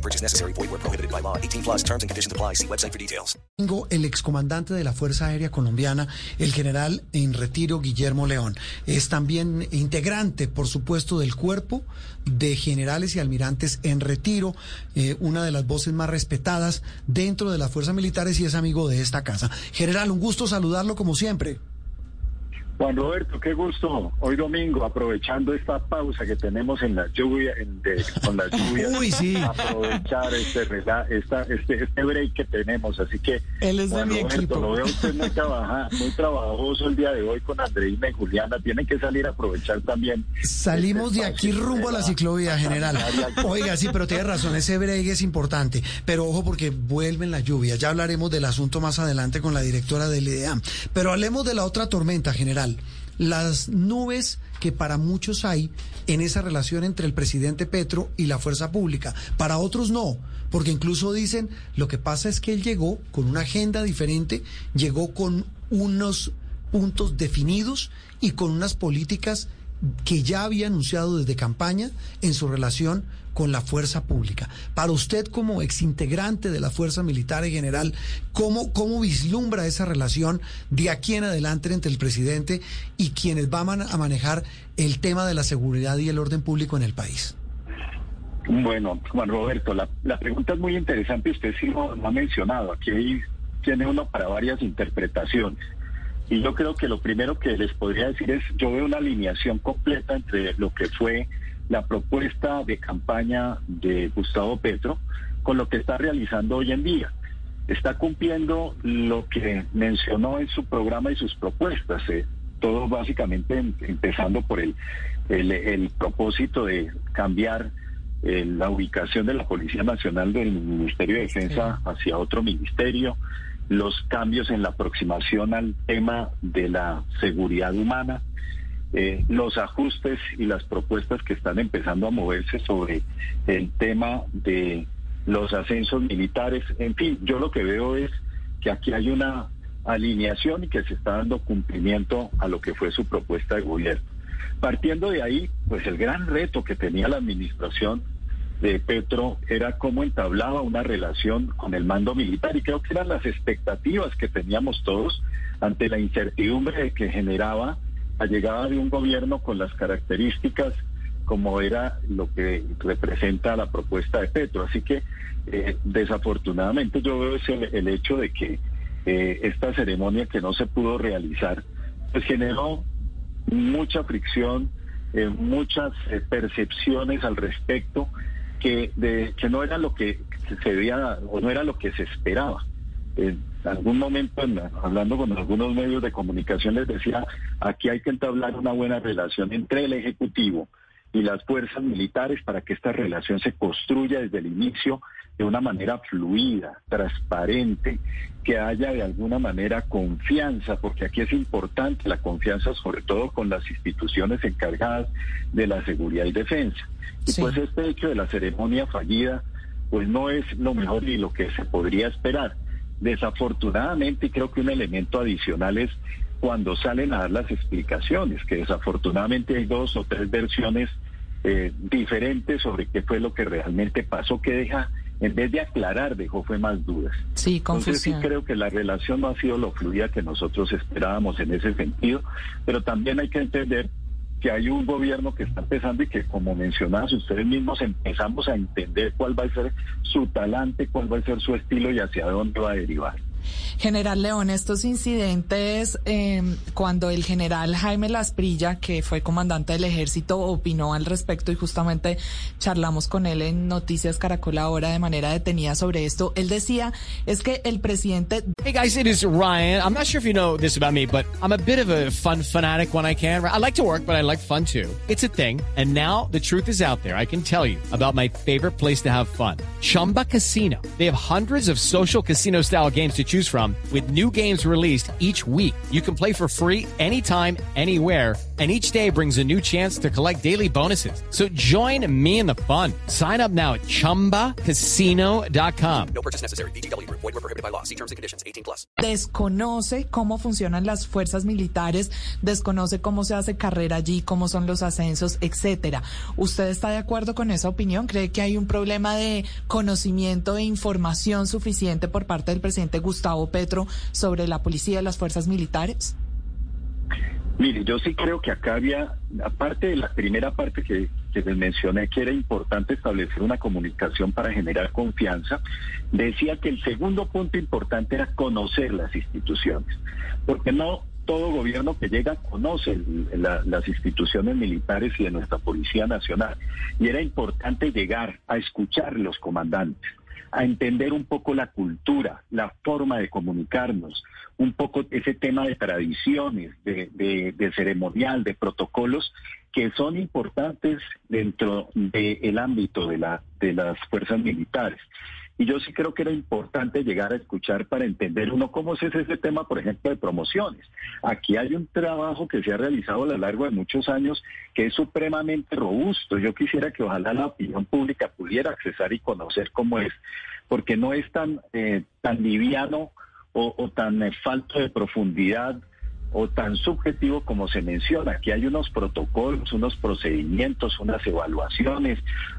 No purchase necessary. Void where prohibited by law. 18 plus terms and conditions apply. See website for details. El excomandante de la Fuerza Aérea Colombiana, el general en retiro Guillermo León, es también integrante, por supuesto, del cuerpo de generales y almirantes en retiro, eh, una de las voces más respetadas dentro de las fuerzas militares y es amigo de esta casa. General, un gusto saludarlo como siempre. Juan Roberto, qué gusto. Hoy domingo, aprovechando esta pausa que tenemos en la lluvia, en con la lluvia, Uy, sí. aprovechar este, esta, este, este break que tenemos. Así que, Él es de Juan mi Roberto, equipo. lo veo usted muy, trabaja, muy trabajoso el día de hoy con Andreina y Juliana. Tienen que salir a aprovechar también. Salimos este de aquí rumbo a la ciclovía, general. Oiga, sí, pero tiene razón, ese break es importante. Pero ojo porque vuelven las lluvias. Ya hablaremos del asunto más adelante con la directora del IDEAM. Pero hablemos de la otra tormenta, general. Las nubes que para muchos hay en esa relación entre el presidente Petro y la fuerza pública. Para otros no, porque incluso dicen, lo que pasa es que él llegó con una agenda diferente, llegó con unos puntos definidos y con unas políticas que ya había anunciado desde campaña en su relación con la fuerza pública. Para usted como exintegrante de la fuerza militar en general, ¿cómo, ¿cómo vislumbra esa relación de aquí en adelante entre el presidente y quienes van a manejar el tema de la seguridad y el orden público en el país? Bueno, Juan Roberto, la, la pregunta es muy interesante. Usted sí lo, ha mencionado. Aquí tiene uno para varias interpretaciones. Y yo creo que lo primero que les podría decir es, yo veo una alineación completa entre lo que fue la propuesta de campaña de Gustavo Petro con lo que está realizando hoy en día. Está cumpliendo lo que mencionó en su programa y sus propuestas. eh, todo básicamente em- empezando por el, el, el propósito de cambiar eh, la ubicación de la Policía Nacional del Ministerio de Defensa hacia otro ministerio, los cambios en la aproximación al tema de la seguridad humana, eh, los ajustes y las propuestas que están empezando a moverse sobre el tema de los ascensos militares. En fin, yo lo que veo es que aquí hay una alineación y que se está dando cumplimiento a lo que fue su propuesta de gobierno. Partiendo de ahí, pues el gran reto que tenía la administración de Petro era cómo entablaba una relación con el mando militar y creo que eran las expectativas que teníamos todos ante la incertidumbre que generaba la llegada de un gobierno con las características como era lo que representa la propuesta de Petro. Así que eh, desafortunadamente yo veo ese, el hecho de que eh, esta ceremonia que no se pudo realizar, pues generó mucha fricción, eh, muchas percepciones al respecto que, de, que no era lo que se veía o no era lo que se esperaba. En algún momento, en la- hablando con algunos medios de comunicación, les decía, aquí hay que entablar una buena relación entre el Ejecutivo y las fuerzas militares para que esta relación se construya desde el inicio de una manera fluida, transparente, que haya de alguna manera confianza, porque aquí es importante la confianza, sobre todo con las instituciones encargadas de la seguridad y defensa. Y Sí. pues este hecho de la ceremonia fallida, pues no es lo mejor y lo que se podría esperar. Desafortunadamente, creo que un elemento adicional es cuando salen a dar las explicaciones, que desafortunadamente hay dos o tres versiones eh, diferentes sobre qué fue lo que realmente pasó, que deja, en vez de aclarar, dejó fue más dudas. Sí, Entonces sí confusión. creo que la relación no ha sido lo fluida que nosotros esperábamos en ese sentido, pero también hay que entender que hay un gobierno que está empezando y que, como mencionaban ustedes mismos, empezamos a entender cuál va a ser su talante, cuál va a ser su estilo y hacia dónde va a derivar. General León, estos incidentes, eh, cuando el general Jaime Lasprilla, que fue comandante del ejército, opinó al respecto y justamente charlamos con él en Noticias Caracol ahora de manera detenida sobre esto, él decía, es que el presidente... Hey guys, it is Ryan. I'm not sure if you know this about me, but I'm a bit of a fun fanatic when I can. I like to work, but I like fun too. It's a thing. And now the truth is out there. I can tell you about my favorite place to have fun. Chumba Casino. They have hundreds of social casino style games to choose from with new games released each week. You can play for free anytime, anywhere and each day brings a new chance to collect daily bonuses. So join me in the fun. Sign up now at ChumbaCasino.com. No purchase necessary. Void were prohibited by law. See terms and conditions. 18 plus. Desconoce cómo funcionan las fuerzas militares, desconoce cómo se hace carrera allí, cómo son los ascensos, etcétera. ¿Usted está de acuerdo con esa opinión? ¿Cree que hay un problema de conocimiento e información suficiente por parte del presidente Gustavo Petro sobre la policía y las fuerzas militares? Mire, yo sí creo que acá había, aparte de la primera parte que, que les mencioné, que era importante establecer una comunicación para generar confianza, decía que el segundo punto importante era conocer las instituciones, porque no todo gobierno que llega conoce la, las instituciones militares y de nuestra Policía Nacional, y era importante llegar a escuchar los comandantes a entender un poco la cultura, la forma de comunicarnos, un poco ese tema de tradiciones, de, ceremonial, de protocolos que son importantes dentro del ámbito de, la, de las fuerzas militares. Y yo sí creo que era importante llegar a escuchar para entender uno cómo es ese tema, por ejemplo, de promociones. Aquí hay un trabajo que se ha realizado a lo largo de muchos años que es supremamente robusto. Yo quisiera que ojalá la opinión pública pudiera accesar y conocer cómo es, porque no es tan, eh, tan liviano o, tan eh, falto de profundidad o tan subjetivo como se menciona. Aquí hay unos protocolos, unos procedimientos, unas evaluaciones,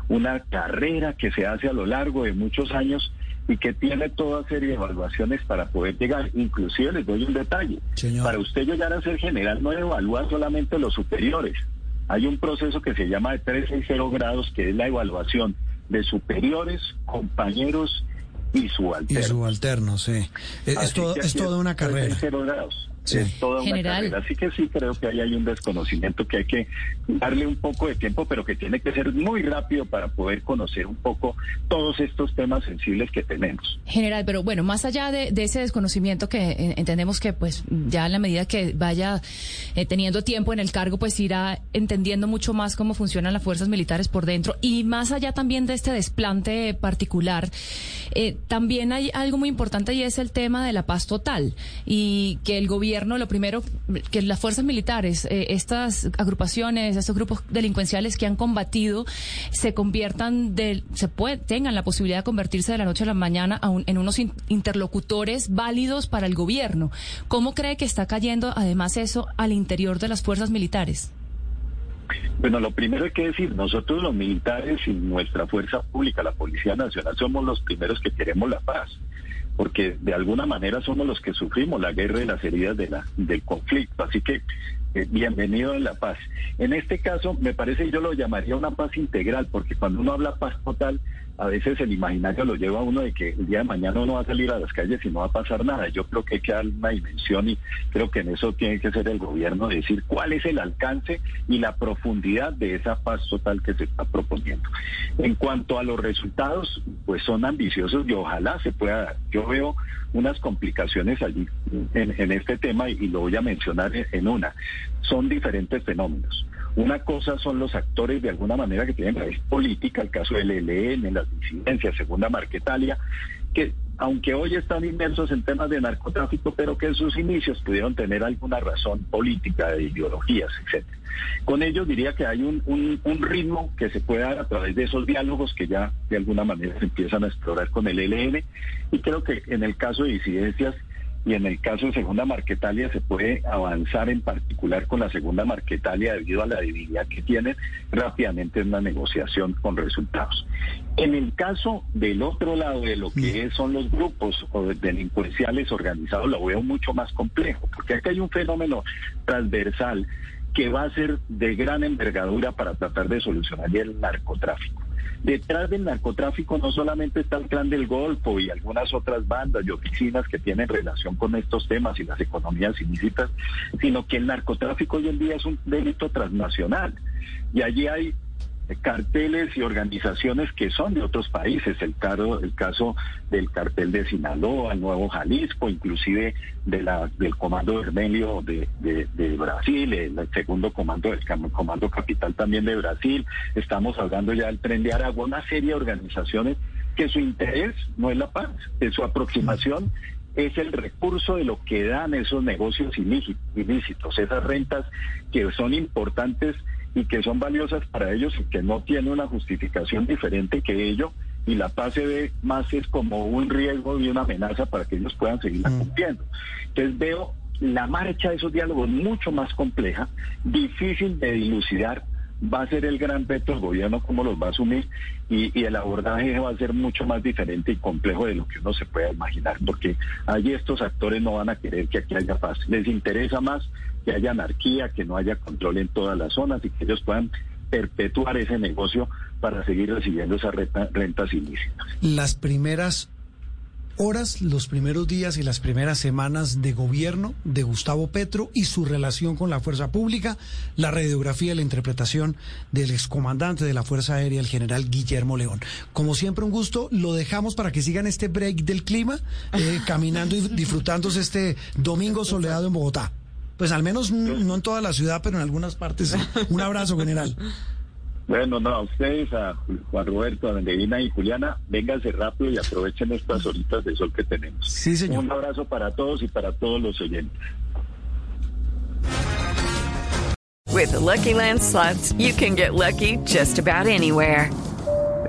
una carrera que se hace a lo largo de muchos años y que tiene toda serie de evaluaciones para poder llegar. Inclusive les doy un detalle. Para usted llegar a ser general no evalúa solamente los superiores. Hay un proceso que se llama de 3 y 0 grados, que es la evaluación de superiores, compañeros y subalternos. Y subalternos, sí. Es, todo, es toda una carrera. 0 grados. Es toda una carrera. Así que sí creo que ahí hay un desconocimiento que hay que darle un poco de tiempo, pero que tiene que ser muy rápido para poder conocer un poco todos estos temas sensibles que tenemos. General, pero bueno, más allá de, ese desconocimiento que eh, entendemos que pues ya en la medida que vaya eh, teniendo tiempo en el cargo, pues irá entendiendo mucho más cómo funcionan las fuerzas militares por dentro y más allá también de este desplante particular, eh, también hay algo muy importante y es el tema de la paz total y que el gobierno lo primero, que las fuerzas militares, eh, estas agrupaciones, estos grupos delincuenciales que han combatido, se conviertan, de, se puede, tengan la posibilidad de convertirse de la noche a la mañana en unos interlocutores válidos para el gobierno. ¿Cómo cree que está cayendo además eso al interior de las fuerzas militares? Bueno, lo primero hay que decir, nosotros los militares y nuestra fuerza pública, la Policía Nacional, somos los primeros que queremos la paz porque de alguna manera somos los que sufrimos la guerra y las heridas del conflicto. Así que bienvenido en la paz. En este caso, me parece, yo lo llamaría una paz integral, porque cuando uno habla paz total, a veces el imaginario lo lleva a uno de que el día de mañana uno va a salir a las calles y no va a pasar nada. Yo creo que hay que dar una dimensión y creo que en eso tiene que ser el gobierno decir cuál es el alcance y la profundidad de esa paz total que se está proponiendo. En cuanto a los resultados, pues son ambiciosos y ojalá se pueda dar. Yo veo unas complicaciones allí en, este tema y, lo voy a mencionar en una. Son diferentes fenómenos. Una cosa son los actores de alguna manera que tienen raíz política, el caso del ELN, las disidencias, Segunda Marquetalia, que aunque hoy están inmersos en temas de narcotráfico, pero que en sus inicios pudieron tener alguna razón política, de ideologías, etcétera. Con ellos diría que hay un, un, ritmo que se puede dar a través de esos diálogos que ya de alguna manera se empiezan a explorar con el ELN y creo que en el caso de disidencias y en el caso de Segunda Marquetalia se puede avanzar en particular con la Segunda Marquetalia debido a la debilidad que tiene rápidamente en una negociación con resultados. En el caso del otro lado de lo que son los grupos delincuenciales organizados lo veo mucho más complejo, porque aquí hay un fenómeno transversal que va a ser de gran envergadura para tratar de solucionar el narcotráfico. Detrás del narcotráfico no solamente está el clan del Golfo y algunas otras bandas y oficinas que tienen relación con estos temas y las economías ilícitas, sino que el narcotráfico hoy en día es un delito transnacional. Y allí hay carteles y organizaciones que son de otros países, el, el caso del cartel de Sinaloa, el Nuevo Jalisco, inclusive de la, del Comando Vermelho de, de, Brasil, el, segundo comando del Comando Capital también de Brasil, estamos hablando ya del Tren de Aragua, una serie de organizaciones que su interés no es la paz, que su aproximación es el recurso de lo que dan esos negocios ilícitos, esas rentas que son importantes y que son valiosas para ellos y que no tiene una justificación diferente que ello y la paz se ve más es como un riesgo y una amenaza para que ellos puedan seguir mm. cumpliendo. Entonces veo la marcha de esos diálogos mucho más compleja, difícil de dilucidar, va a ser el gran reto del gobierno cómo los va a asumir y, y, el abordaje va a ser mucho más diferente y complejo de lo que uno se pueda imaginar, porque allí estos actores no van a querer que aquí haya paz. Les interesa más que haya anarquía, que no haya control en todas las zonas y que ellos puedan perpetuar ese negocio para seguir recibiendo esas rentas ilícitas. Las primeras horas, los primeros días y las primeras semanas de gobierno de Gustavo Petro y su relación con la fuerza pública, la radiografía y la interpretación del excomandante de la Fuerza Aérea, el general Guillermo León. Como siempre, un gusto. Lo dejamos para que sigan este break del clima, eh, caminando y disfrutándose este domingo soleado en Bogotá. Pues al menos no en toda la ciudad, pero en algunas partes. Un abrazo, general. Bueno, no, a ustedes, a Juan Roberto, a Benedina y Juliana, vénganse rápido y aprovechen estas horitas de sol que tenemos. Sí, señor. Un abrazo para todos y para todos los oyentes. With Lucky Land slots, you can get lucky just about anywhere.